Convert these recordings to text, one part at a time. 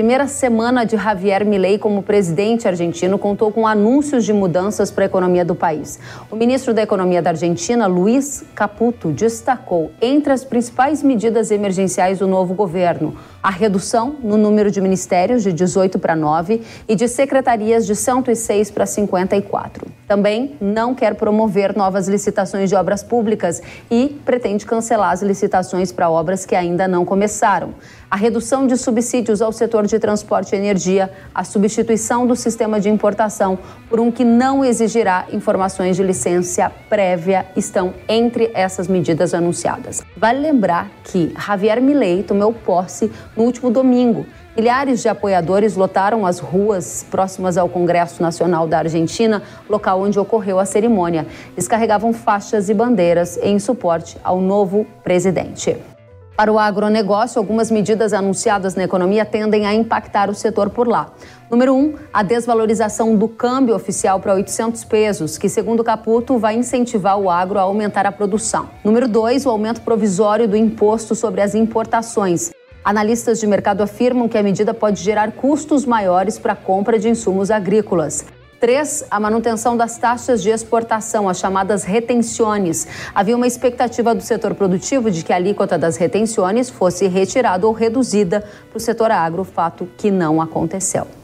primeira semana de Javier Milei como presidente argentino contou com anúncios de mudanças para a economia do país. O ministro da Economia da Argentina, Luiz Caputo, destacou entre as principais medidas emergenciais do novo governo a redução no número de ministérios de 18 para 9 e de secretarias de 106 para 54. Também não quer promover novas licitações de obras públicas e pretende cancelar as licitações para obras que ainda não começaram a redução de subsídios ao setor de transporte e energia, a substituição do sistema de importação por um que não exigirá informações de licença prévia estão entre essas medidas anunciadas. Vale lembrar que Javier Milei tomou posse no último domingo. Milhares de apoiadores lotaram as ruas próximas ao Congresso Nacional da Argentina, local onde ocorreu a cerimônia. Eles carregavam faixas e bandeiras em suporte ao novo presidente. Para o agronegócio, algumas medidas anunciadas na economia tendem a impactar o setor por lá. Número um, a desvalorização do câmbio oficial para 800 pesos, que, segundo Caputo, vai incentivar o agro a aumentar a produção. Número dois, o aumento provisório do imposto sobre as importações. Analistas de mercado afirmam que a medida pode gerar custos maiores para a compra de insumos agrícolas. Três, a manutenção das taxas de exportação, as chamadas retenções. Havia uma expectativa do setor produtivo de que a alíquota das retenções fosse retirada ou reduzida para o setor agro, fato que não aconteceu.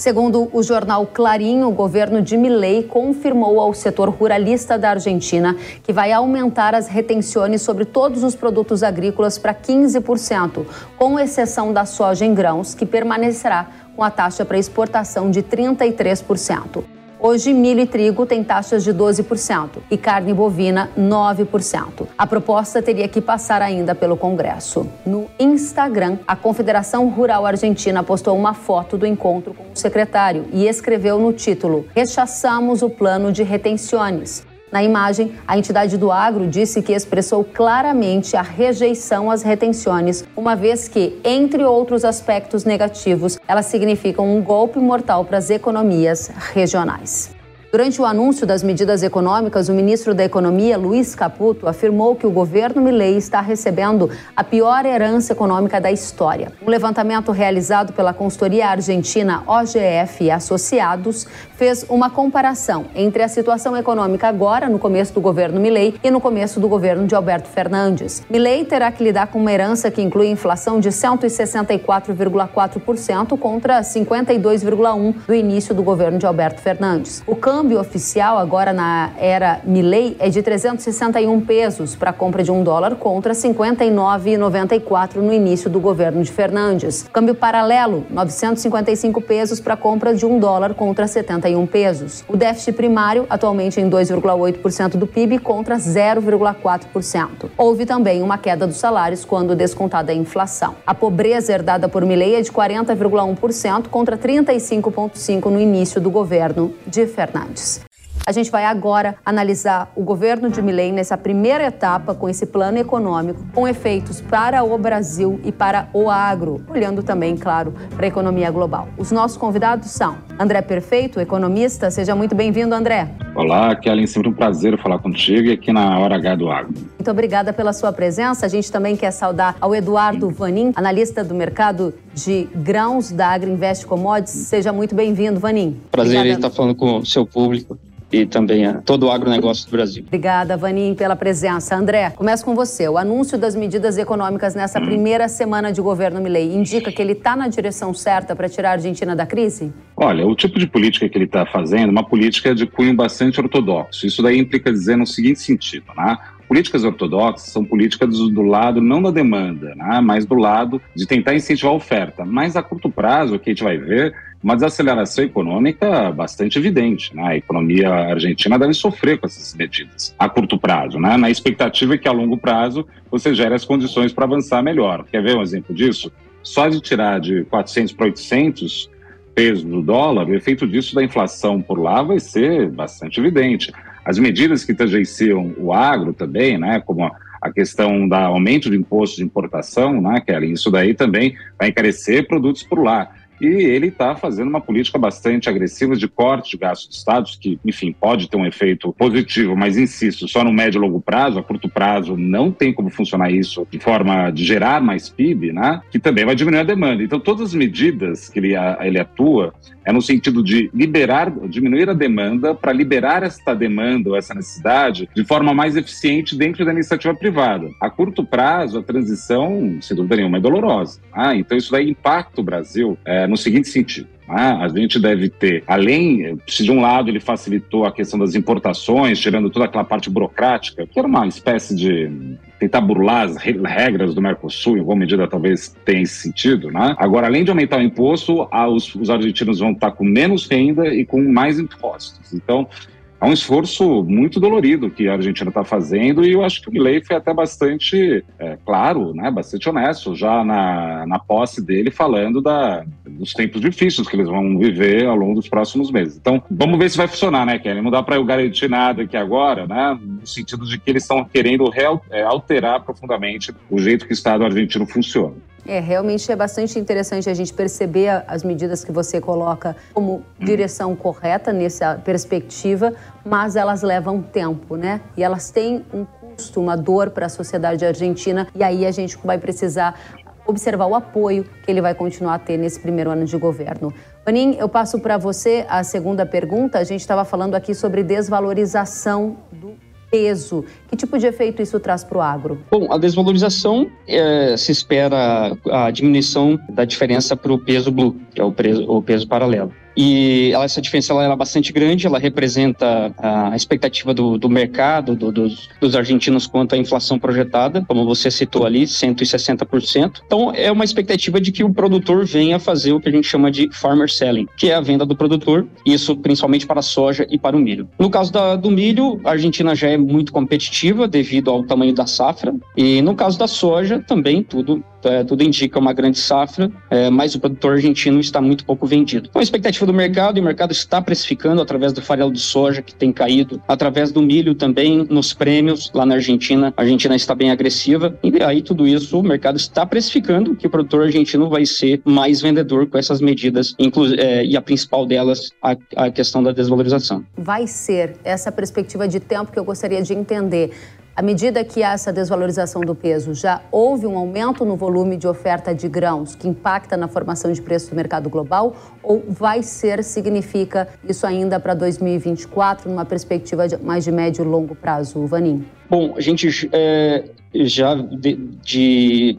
Segundo o jornal Clarim, o governo de Milei confirmou ao setor ruralista da Argentina que vai aumentar as retenções sobre todos os produtos agrícolas para 15%, com exceção da soja em grãos, que permanecerá com a taxa para exportação de 33%. Hoje, milho e trigo têm taxas de 12% e carne bovina 9%. A proposta teria que passar ainda pelo Congresso. No Instagram, a Confederação Rural Argentina postou uma foto do encontro com o secretário e escreveu no título: Rechaçamos o plano de retenções. Na imagem, a entidade do agro disse que expressou claramente a rejeição às retenções, uma vez que, entre outros aspectos negativos, elas significam um golpe mortal para as economias regionais. Durante o anúncio das medidas econômicas, o ministro da Economia, Luiz Caputo, afirmou que o governo Milei está recebendo a pior herança econômica da história. Um levantamento realizado pela consultoria argentina OGF e Associados fez uma comparação entre a situação econômica agora, no começo do governo Milei, e no começo do governo de Alberto Fernandes. Milei terá que lidar com uma herança que inclui inflação de 164,4% contra 52,1% do início do governo de Alberto Fernandes. O câmbio oficial agora na era Milei é de 361 pesos para a compra de um dólar contra 59,94 no início do governo de Fernandes. Câmbio paralelo, 955 pesos para a compra de um dólar contra 71 pesos. O déficit primário, atualmente em 2,8% do PIB contra 0,4%. Houve também uma queda dos salários quando descontada a inflação. A pobreza herdada por Milei é de 40,1% contra 35,5% no início do governo de Fernandes. Just. A gente vai agora analisar o governo de Milei nessa primeira etapa com esse plano econômico, com efeitos para o Brasil e para o agro, olhando também, claro, para a economia global. Os nossos convidados são André Perfeito, economista. Seja muito bem-vindo, André. Olá, Kellen, sempre um prazer falar contigo e aqui na Hora H do Agro. Muito obrigada pela sua presença. A gente também quer saudar ao Eduardo Vanin, analista do mercado de grãos da Agriinvest Commodities. Seja muito bem-vindo, Vanin. Prazer Obrigada. em estar falando com o seu público e também a todo o agronegócio do Brasil. Obrigada, Vanin, pela presença. André, começo com você. O anúncio das medidas econômicas nessa hum. primeira semana de governo Milei indica que ele está na direção certa para tirar a Argentina da crise? Olha, o tipo de política que ele está fazendo é uma política de cunho bastante ortodoxo. Isso daí implica dizer no seguinte sentido, né? políticas ortodoxas são políticas do lado não da demanda, né, mas do lado de tentar incentivar a oferta. Mas a curto prazo, o que a gente vai ver uma desaceleração econômica bastante evidente. Né? A economia argentina deve sofrer com essas medidas a curto prazo. Né? Na expectativa que a longo prazo você gere as condições para avançar melhor. Quer ver um exemplo disso? Só de tirar de 400 para 800 pesos do dólar, o efeito disso da inflação por lá vai ser bastante evidente. As medidas que tangenciam o agro também, né, como a, a questão do aumento de imposto de importação, né, Kelly, isso daí também vai encarecer produtos por lá. E ele está fazendo uma política bastante agressiva de corte de gastos de estados, que, enfim, pode ter um efeito positivo, mas insisto, só no médio e longo prazo, a curto prazo não tem como funcionar isso de forma de gerar mais PIB, né? Que também vai diminuir a demanda. Então, todas as medidas que ele, ele atua é no sentido de liberar, diminuir a demanda para liberar esta demanda ou essa necessidade de forma mais eficiente dentro da iniciativa privada. A curto prazo, a transição, sem dúvida nenhuma, é dolorosa. Ah, então isso daí impacta o Brasil é, no seguinte sentido. Ah, a gente deve ter, além, se de um lado ele facilitou a questão das importações, tirando toda aquela parte burocrática, que era uma espécie de tentar burlar as regras do Mercosul, em alguma medida talvez tenha esse sentido, né? Agora, além de aumentar o imposto, os, os argentinos vão estar com menos renda e com mais impostos. Então, é um esforço muito dolorido que a Argentina está fazendo e eu acho que o Milley foi até bastante é, claro, né, bastante honesto já na, na posse dele falando da, dos tempos difíceis que eles vão viver ao longo dos próximos meses. Então, vamos ver se vai funcionar, né, Kelly? Não dá para eu garantir nada aqui agora, né, no sentido de que eles estão querendo real, é, alterar profundamente o jeito que o Estado argentino funciona. É, realmente é bastante interessante a gente perceber as medidas que você coloca como direção correta nessa perspectiva, mas elas levam tempo, né? E elas têm um custo, uma dor para a sociedade argentina, e aí a gente vai precisar observar o apoio que ele vai continuar a ter nesse primeiro ano de governo. Panin, eu passo para você a segunda pergunta. A gente estava falando aqui sobre desvalorização do peso. Que tipo de efeito isso traz para o agro? Bom, a desvalorização é, se espera a diminuição da diferença para o peso blue, que é o, preso, o peso paralelo. E ela, essa diferença ela é bastante grande, ela representa a expectativa do, do mercado, do, dos, dos, argentinos quanto à inflação projetada, como você citou ali, 160%. Então, é uma expectativa de que o produtor venha fazer o que a gente chama de farmer selling, que é a venda do produtor, isso principalmente para a soja e para o milho. No caso da, do milho, a Argentina já é muito competitiva devido ao tamanho da safra, e no caso da soja, também tudo é, tudo indica uma grande safra, é, mas o produtor argentino está muito pouco vendido. Então, a expectativa do mercado, e o mercado está precificando através do farelo de soja, que tem caído, através do milho também, nos prêmios lá na Argentina. A Argentina está bem agressiva, e aí tudo isso o mercado está precificando que o produtor argentino vai ser mais vendedor com essas medidas, é, e a principal delas, a, a questão da desvalorização. Vai ser essa perspectiva de tempo que eu gostaria de entender. À medida que há essa desvalorização do peso, já houve um aumento no volume de oferta de grãos que impacta na formação de preço do mercado global ou vai ser, significa isso ainda para 2024, numa perspectiva de, mais de médio e longo prazo, Vanim? Bom, a gente é, já de, de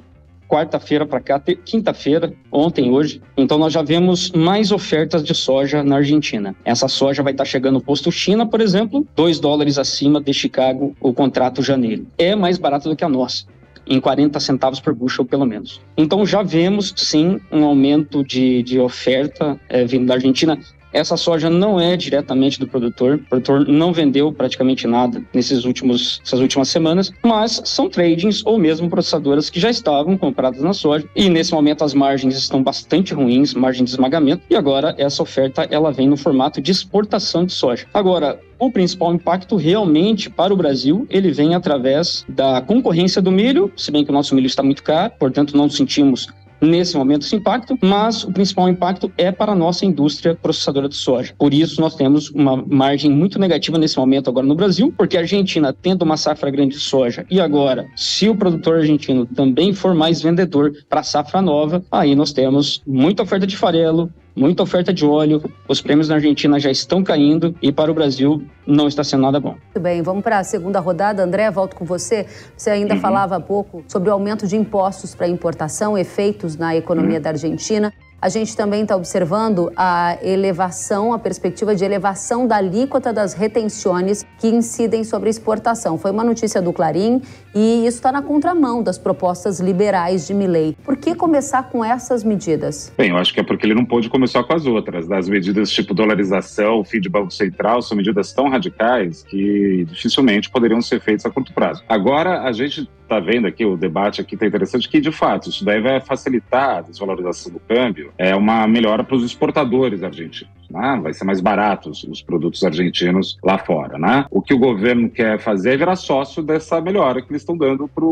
quarta-feira para cá, quinta-feira, ontem, hoje. Então nós já vemos mais ofertas de soja na Argentina. Essa soja vai estar tá chegando no posto China, por exemplo, 2 dólares acima de Chicago, o contrato janeiro. É mais barato do que a nossa em 40 centavos por bushel, pelo menos. Então já vemos, sim, um aumento de, de oferta é, vindo da Argentina. Essa soja não é diretamente do produtor, o produtor não vendeu praticamente nada nesses últimos, essas últimas semanas, mas são tradings ou mesmo processadoras que já estavam compradas na soja. E nesse momento as margens estão bastante ruins, margem de esmagamento, e agora essa oferta ela vem no formato de exportação de soja. Agora, o principal impacto realmente para o Brasil, ele vem através da concorrência do milho, se bem que o nosso milho está muito caro, portanto não sentimos nesse momento esse impacto, mas o principal impacto é para a nossa indústria processadora de soja. Por isso, nós temos uma margem muito negativa nesse momento agora no Brasil, porque a Argentina tendo uma safra grande de soja e agora, se o produtor argentino também for mais vendedor para a safra nova, aí nós temos muita oferta de farelo, muita oferta de óleo, os prêmios na Argentina já estão caindo e para o Brasil não está sendo nada bom. Muito bem, vamos para a segunda rodada. André, volto com você. Você ainda uhum. falava há pouco sobre o aumento de impostos para importação, efeitos na economia uhum. da Argentina. A gente também está observando a elevação, a perspectiva de elevação da alíquota das retenções que incidem sobre a exportação. Foi uma notícia do Clarim e isso está na contramão das propostas liberais de Milley. Por que começar com essas medidas? Bem, eu acho que é porque ele não pôde começar com as outras. Das medidas tipo dolarização, fim de Banco Central, são medidas tão radicais que dificilmente poderiam ser feitas a curto prazo. Agora, a gente está vendo aqui, o debate aqui está interessante, que de fato isso daí vai facilitar a desvalorização do câmbio, é uma melhora para os exportadores argentinos. Né? Vai ser mais barato os, os produtos argentinos lá fora. Né? O que o governo quer fazer é virar sócio dessa melhora que eles estão dando para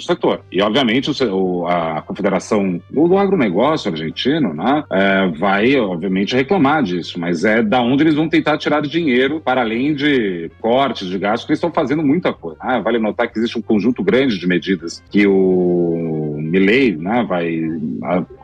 para o setor. E, obviamente, o, a Confederação do, Agronegócio argentino né, é, vai, obviamente, reclamar disso, mas é da onde eles vão tentar tirar dinheiro para além de cortes de gastos, que eles estão fazendo muita coisa. Né? Vale notar que existe um conjunto grande de medidas que o Milley né, vai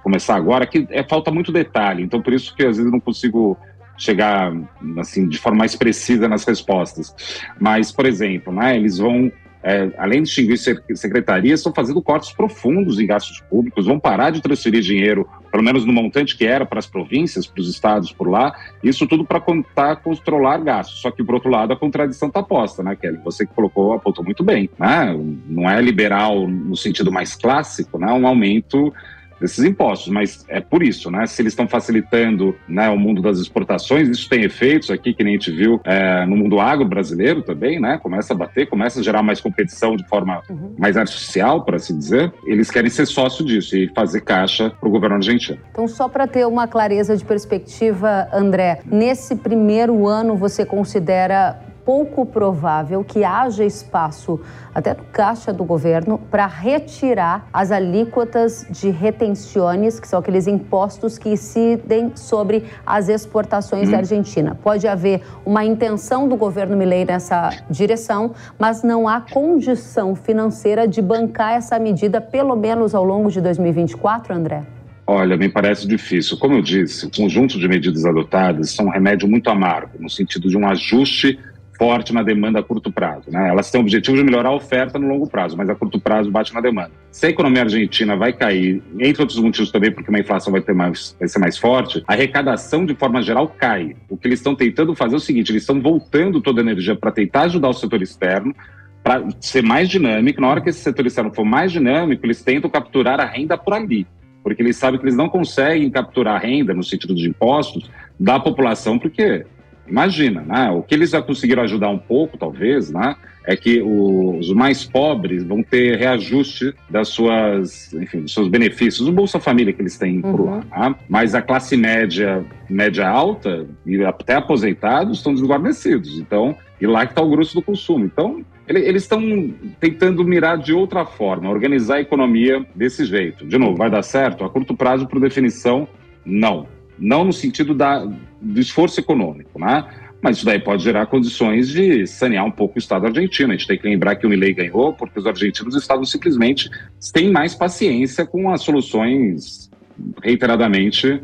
começar agora, que é, falta muito detalhe, então por isso que às vezes não consigo chegar assim de forma mais precisa nas respostas. Mas, por exemplo, né, eles vão é, além de extinguir secretarias, estão fazendo cortes profundos em gastos públicos, vão parar de transferir dinheiro, pelo menos no montante que era para as províncias, para os estados por lá, isso tudo para controlar gastos. Só que, por outro lado, a contradição está posta, né, Kelly? Você que colocou, apontou muito bem. Né? Não é liberal no sentido mais clássico, né? um aumento desses impostos, mas é por isso, né? Se eles estão facilitando né, o mundo das exportações, isso tem efeitos aqui que nem a gente viu é, no mundo agro brasileiro também, né? Começa a bater, começa a gerar mais competição de forma uhum. mais artificial, por assim dizer. Eles querem ser sócio disso e fazer caixa para o governo argentino. Então, só para ter uma clareza de perspectiva, André, nesse primeiro ano você considera pouco provável que haja espaço, até no caixa do governo, para retirar as alíquotas de retenções, que são aqueles impostos que incidem sobre as exportações hum. da Argentina. Pode haver uma intenção do governo Milei nessa direção, mas não há condição financeira de bancar essa medida, pelo menos ao longo de 2024, André? Olha, me parece difícil. Como eu disse, o conjunto de medidas adotadas são um remédio muito amargo, no sentido de um ajuste forte na demanda a curto prazo. Né? Elas têm o objetivo de melhorar a oferta no longo prazo, mas a curto prazo bate na demanda. Se a economia argentina vai cair, entre outros motivos também, porque uma inflação vai, ter mais, vai ser mais forte, a arrecadação de forma geral cai. O que eles estão tentando fazer é o seguinte: eles estão voltando toda a energia para tentar ajudar o setor externo, para ser mais dinâmico. Na hora que esse setor externo for mais dinâmico, eles tentam capturar a renda por ali. Porque eles sabem que eles não conseguem capturar a renda, no sentido de impostos, da população, porque Imagina, né? O que eles já conseguiram ajudar um pouco, talvez, né? É que os mais pobres vão ter reajuste das suas, enfim, dos seus benefícios, o Bolsa Família que eles têm uhum. por lá. Né? Mas a classe média, média alta e até aposentados estão desguarnecidos. Então, e lá que está o grosso do consumo. Então, eles estão tentando mirar de outra forma, organizar a economia desse jeito. De novo, vai dar certo? A curto prazo, por definição, não não no sentido da, do esforço econômico, né? Mas isso daí pode gerar condições de sanear um pouco o Estado argentino. A gente tem que lembrar que o Milei ganhou porque os argentinos estavam simplesmente sem mais paciência com as soluções reiteradamente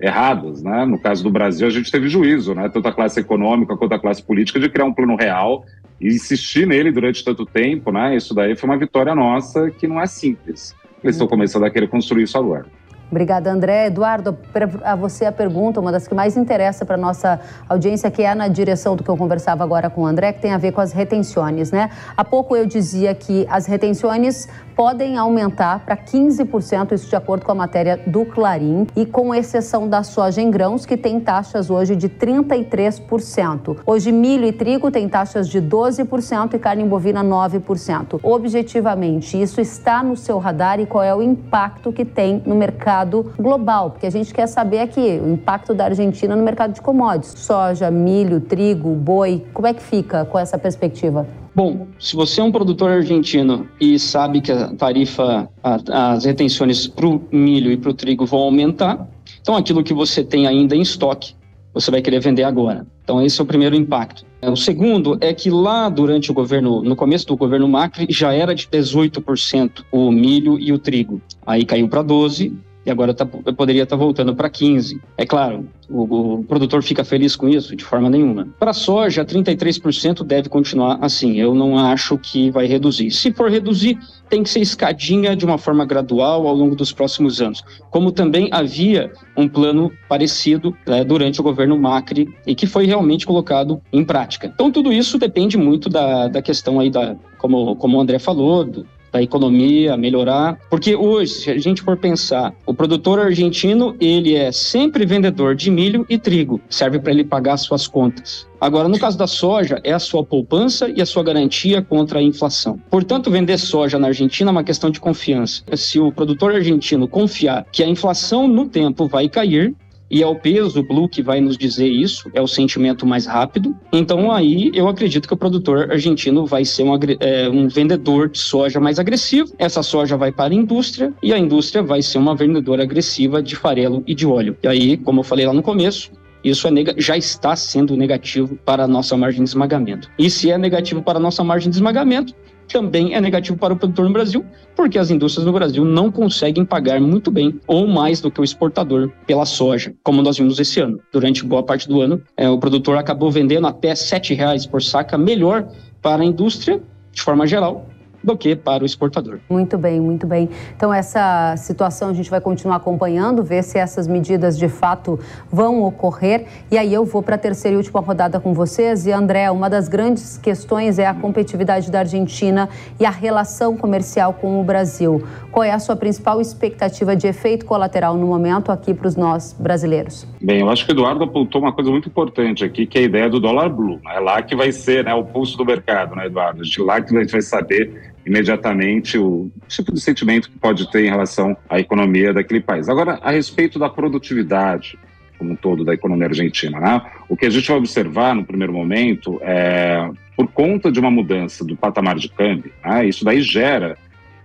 erradas, né? No caso do Brasil, a gente teve juízo, né? Tanto a classe econômica quanto a classe política de criar um plano real e insistir nele durante tanto tempo, né? Isso daí foi uma vitória nossa que não é simples. Eles estão começando a querer construir isso agora. Obrigada, André. Eduardo, a você a pergunta, uma das que mais interessa para nossa audiência, que é na direção do que eu conversava agora com o André, que tem a ver com as retenções, né? Há pouco eu dizia que as retenções podem aumentar para 15%, isso de acordo com a matéria do Clarim, e com exceção da soja em grãos, que tem taxas hoje de 33%. Hoje, milho e trigo têm taxas de 12% e carne bovina 9%. Objetivamente, isso está no seu radar e qual é o impacto que tem no mercado? Mercado global, porque a gente quer saber aqui o impacto da Argentina no mercado de commodities, soja, milho, trigo, boi. Como é que fica com essa perspectiva? Bom, se você é um produtor argentino e sabe que a tarifa, a, as retenções para o milho e para o trigo vão aumentar, então aquilo que você tem ainda em estoque, você vai querer vender agora. Então esse é o primeiro impacto. O segundo é que lá durante o governo, no começo do governo Macri, já era de 18% o milho e o trigo. Aí caiu para 12, e agora tá, poderia estar tá voltando para 15. É claro, o, o, produtor fica feliz com isso? De forma nenhuma. Para soja, 33% deve continuar assim. Eu não acho que vai reduzir. Se for reduzir, tem que ser escadinha de uma forma gradual ao longo dos próximos anos. Como também havia um plano parecido né, durante o governo Macri e que foi realmente colocado em prática. Então, tudo isso depende muito da, da questão aí da, como, como o André falou, do, da economia, melhorar. Porque hoje, se a gente for pensar, o produtor argentino, ele é sempre vendedor de milho e trigo, serve para ele pagar suas contas. Agora, no caso da soja, é a sua poupança e a sua garantia contra a inflação. Portanto, vender soja na Argentina é uma questão de confiança. Se o produtor argentino confiar que a inflação no tempo vai cair, e é o peso blue que vai nos dizer isso, é o sentimento mais rápido. Então aí eu acredito que o produtor argentino vai ser um, é, um vendedor de soja mais agressivo. Essa soja vai para a indústria e a indústria vai ser uma vendedora agressiva de farelo e de óleo. E aí, como eu falei lá no começo, isso é já está sendo negativo para a nossa margem de esmagamento. E se é negativo para a nossa margem de esmagamento, também é negativo para o produtor no Brasil, porque as indústrias no Brasil não conseguem pagar muito bem ou mais do que o exportador pela soja, como nós vimos esse ano. Durante boa parte do ano, é, o produtor acabou vendendo até R$ 7,00 por saca, melhor para a indústria, de forma geral, do que para o exportador. Muito bem, muito bem. Então, essa situação a gente vai continuar acompanhando, ver se essas medidas de fato vão ocorrer. E aí eu vou para a terceira e última rodada com vocês. E, André, uma das grandes questões é a competitividade da Argentina e a relação comercial com o Brasil. Qual é a sua principal expectativa de efeito colateral no momento aqui para os nós brasileiros? Bem, eu acho que o Eduardo apontou uma coisa muito importante aqui, que é a ideia do dólar blue. É lá que vai ser né, o pulso do mercado, né, Eduardo? De lá que a gente vai saber imediatamente o tipo de sentimento que pode ter em relação à economia daquele país. Agora, a respeito da produtividade como um todo da economia argentina, né? o que a gente vai observar no primeiro momento é, por conta de uma mudança do patamar de câmbio, né? isso daí gera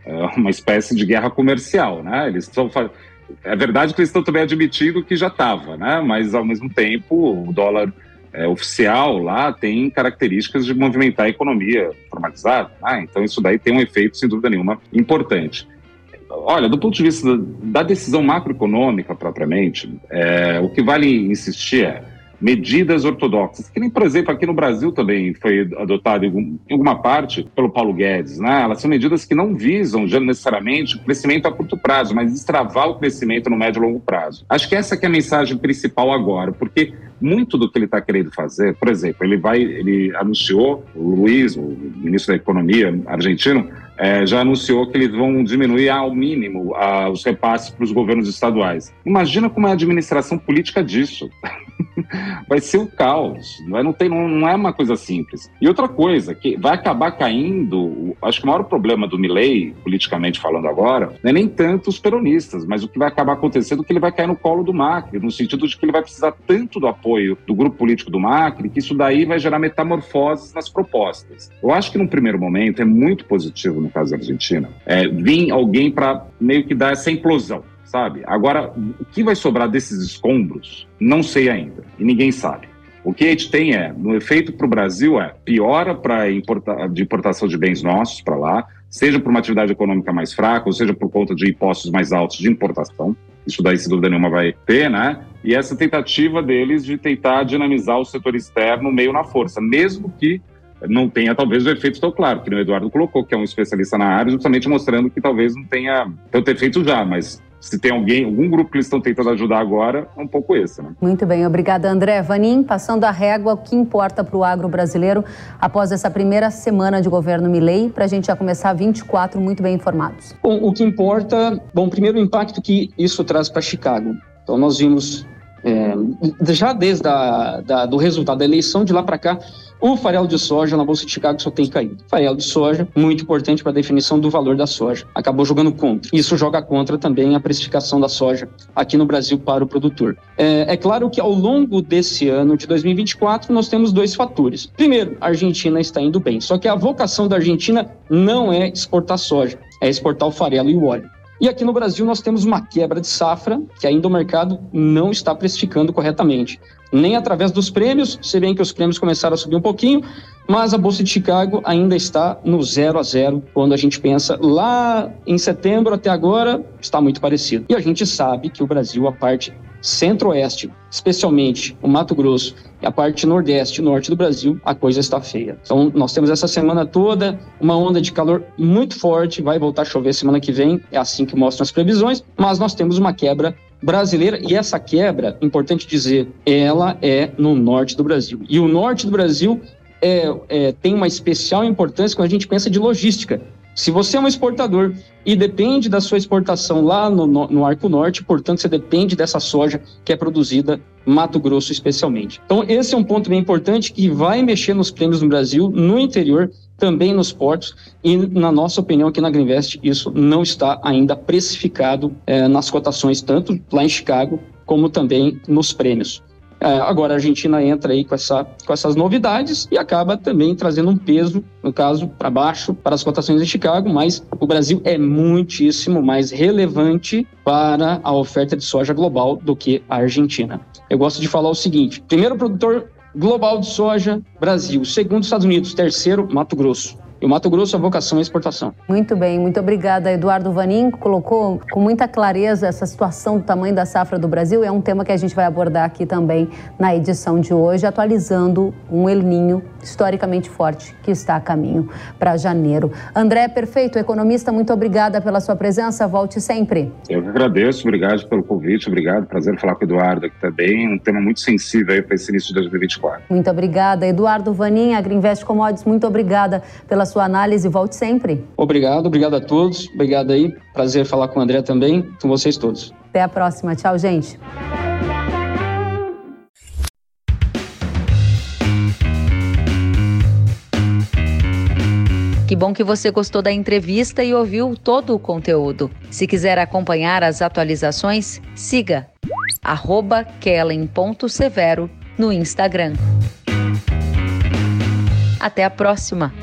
é, uma espécie de guerra comercial, né? Eles estão é verdade que eles estão também admitindo que já estava, né? Mas ao mesmo tempo o dólar é, oficial lá tem características de movimentar a economia formalizada. Ah, então isso daí tem um efeito, sem dúvida nenhuma, importante. Olha, do ponto de vista da decisão macroeconômica propriamente, é, o que vale insistir é medidas ortodoxas, que nem, por exemplo, aqui no Brasil também foi adotado em, alguma parte pelo Paulo Guedes. Né? Elas são medidas que não visam já necessariamente o crescimento a curto prazo, mas destravar o crescimento no médio e longo prazo. Acho que essa que é a mensagem principal agora, porque muito do que ele está querendo fazer, por exemplo, ele vai, ele anunciou, o Luiz, o ministro da Economia argentino, é, já anunciou que eles vão diminuir ao mínimo a, os repasses para os governos estaduais. Imagina como é a administração política disso. vai ser o caos. Não é, não, tem, não, é uma coisa simples. E outra coisa, que vai acabar caindo, acho que o maior problema do Milley, politicamente falando agora, não é nem tanto os peronistas, mas o que vai acabar acontecendo é que ele vai cair no colo do Macri, no sentido de que ele vai precisar tanto do apoio do grupo político do Macri, que isso daí vai gerar metamorfoses nas propostas. Eu acho que num primeiro momento é muito positivo no caso da Argentina, é, vir alguém para meio que dar essa implosão sabe? Agora, o que vai sobrar desses escombros, não sei ainda, e ninguém sabe. O que a gente tem é, no efeito para o Brasil, é piora para importa, de importação de bens nossos para lá, seja por uma atividade econômica mais fraca, ou seja por conta de impostos mais altos de importação. Isso daí, sem dúvida nenhuma, vai ter, né? E essa tentativa deles de tentar dinamizar o setor externo meio na força, mesmo que não tenha talvez o efeito tão claro, que o Eduardo colocou, que é um especialista na área, justamente mostrando que talvez não tenha tanto efeito já, mas se tem alguém, algum grupo que eles estão tentando ajudar agora, é um pouco esse. Né? Muito bem, obrigada, André. Vanim, passando a régua, o que importa para o agro brasileiro após essa primeira semana de governo Milei, para a gente já começar 24 muito bem informados? Bom, o que importa, bom, primeiro o impacto que isso traz para Chicago. Então, nós vimos, é, já desde a, da, do resultado da eleição, de lá para cá, o farelo de soja na Bolsa de Chicago só tem caído. Farelo de soja, muito importante para a definição do valor da soja. Acabou jogando contra. Isso joga contra também a precificação da soja aqui no Brasil para o produtor. É, é claro que ao longo desse ano de 2024 nós temos dois fatores. Primeiro, a Argentina está indo bem. Só que a vocação da Argentina não é exportar soja, é exportar o farelo e o óleo. E aqui no Brasil nós temos uma quebra de safra que ainda o mercado não está precificando corretamente nem através dos prêmios, se bem que os prêmios começaram a subir um pouquinho, mas a Bolsa de Chicago ainda está no zero a zero quando a gente pensa lá em setembro até agora, está muito parecido. E a gente sabe que o Brasil, a parte centro-oeste, especialmente o Mato Grosso e a parte nordeste e norte do Brasil, a coisa está feia. Então, nós temos essa semana toda uma onda de calor muito forte, vai voltar a chover semana que vem, é assim que mostram as previsões, mas nós temos uma quebra brasileira e essa quebra, importante dizer, ela é no norte do Brasil. E o norte do Brasil é, é, tem uma especial importância quando a gente pensa de logística. Se você é um exportador e depende da sua exportação lá no, no, Arco Norte, portanto, você depende dessa soja que é produzida Mato Grosso especialmente. Então, esse é um ponto bem importante que vai mexer nos prêmios no Brasil, no interior, também nos portos, e na nossa opinião aqui na Greenvest, isso não está ainda precificado é, nas cotações, tanto lá em Chicago como também nos prêmios. É, agora a Argentina entra aí com, essa, com essas novidades e acaba também trazendo um peso, no caso, para baixo, para as cotações em Chicago, mas o Brasil é muitíssimo mais relevante para a oferta de soja global do que a Argentina. Eu gosto de falar o seguinte: primeiro produtor global de soja, Brasil. Segundo, Estados Unidos. Terceiro, Mato Grosso. E o Mato Grosso, a vocação é exportação. Muito bem, muito obrigada. Eduardo Vanin colocou com muita clareza essa situação do tamanho da safra do Brasil. É um tema que a gente vai abordar aqui também na edição de hoje, atualizando um El Ninho historicamente forte que está a caminho para janeiro. André, perfeito, economista, muito obrigada pela sua presença. Volte sempre. Eu que agradeço, obrigado pelo convite, obrigado. Prazer falar com o Eduardo aqui também. Um tema muito sensível aí para esse início de 2024. Muito obrigada. Eduardo Vanin, Agriinvest Commodities, muito obrigada pela sua análise. Volte sempre. Obrigado, obrigado a todos. Obrigado aí. Prazer falar com o André também, com vocês todos. Até a próxima. Tchau, gente. Que bom que você gostou da entrevista e ouviu todo o conteúdo. Se quiser acompanhar as atualizações, siga kellen.severo no Instagram. Até a próxima!